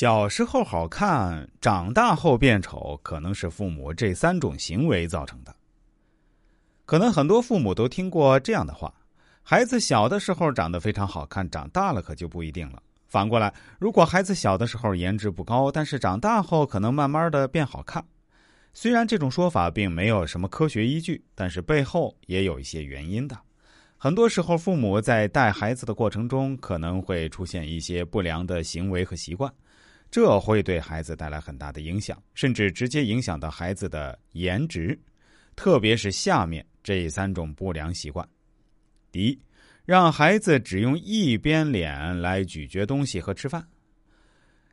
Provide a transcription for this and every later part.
小时候好看，长大后变丑，可能是父母这三种行为造成的。可能很多父母都听过这样的话：孩子小的时候长得非常好看，长大了可就不一定了。反过来，如果孩子小的时候颜值不高，但是长大后可能慢慢的变好看。虽然这种说法并没有什么科学依据，但是背后也有一些原因的。很多时候，父母在带孩子的过程中，可能会出现一些不良的行为和习惯。这会对孩子带来很大的影响，甚至直接影响到孩子的颜值，特别是下面这三种不良习惯：第一，让孩子只用一边脸来咀嚼东西和吃饭。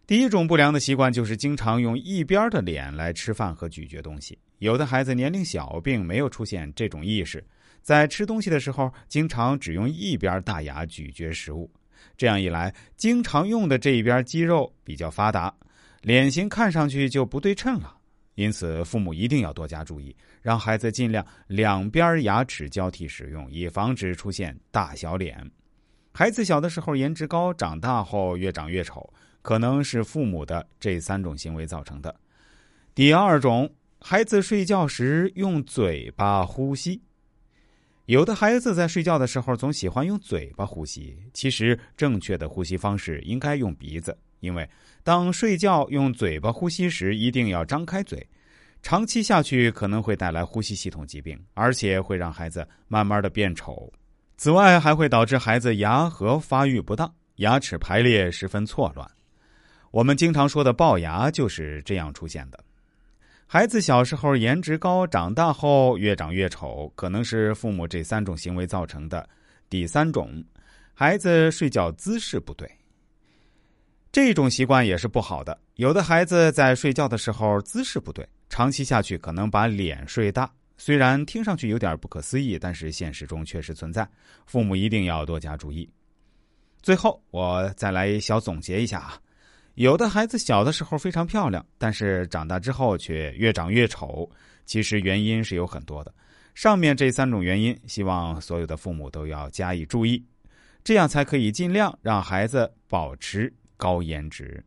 第一种不良的习惯就是经常用一边的脸来吃饭和咀嚼东西。有的孩子年龄小，并没有出现这种意识，在吃东西的时候，经常只用一边大牙咀嚼食物。这样一来，经常用的这一边肌肉比较发达，脸型看上去就不对称了。因此，父母一定要多加注意，让孩子尽量两边牙齿交替使用，以防止出现大小脸。孩子小的时候颜值高，长大后越长越丑，可能是父母的这三种行为造成的。第二种，孩子睡觉时用嘴巴呼吸。有的孩子在睡觉的时候总喜欢用嘴巴呼吸，其实正确的呼吸方式应该用鼻子，因为当睡觉用嘴巴呼吸时，一定要张开嘴，长期下去可能会带来呼吸系统疾病，而且会让孩子慢慢的变丑。此外，还会导致孩子牙颌发育不当，牙齿排列十分错乱。我们经常说的龅牙就是这样出现的。孩子小时候颜值高，长大后越长越丑，可能是父母这三种行为造成的。第三种，孩子睡觉姿势不对，这种习惯也是不好的。有的孩子在睡觉的时候姿势不对，长期下去可能把脸睡大。虽然听上去有点不可思议，但是现实中确实存在，父母一定要多加注意。最后，我再来小总结一下啊。有的孩子小的时候非常漂亮，但是长大之后却越长越丑。其实原因是有很多的，上面这三种原因，希望所有的父母都要加以注意，这样才可以尽量让孩子保持高颜值。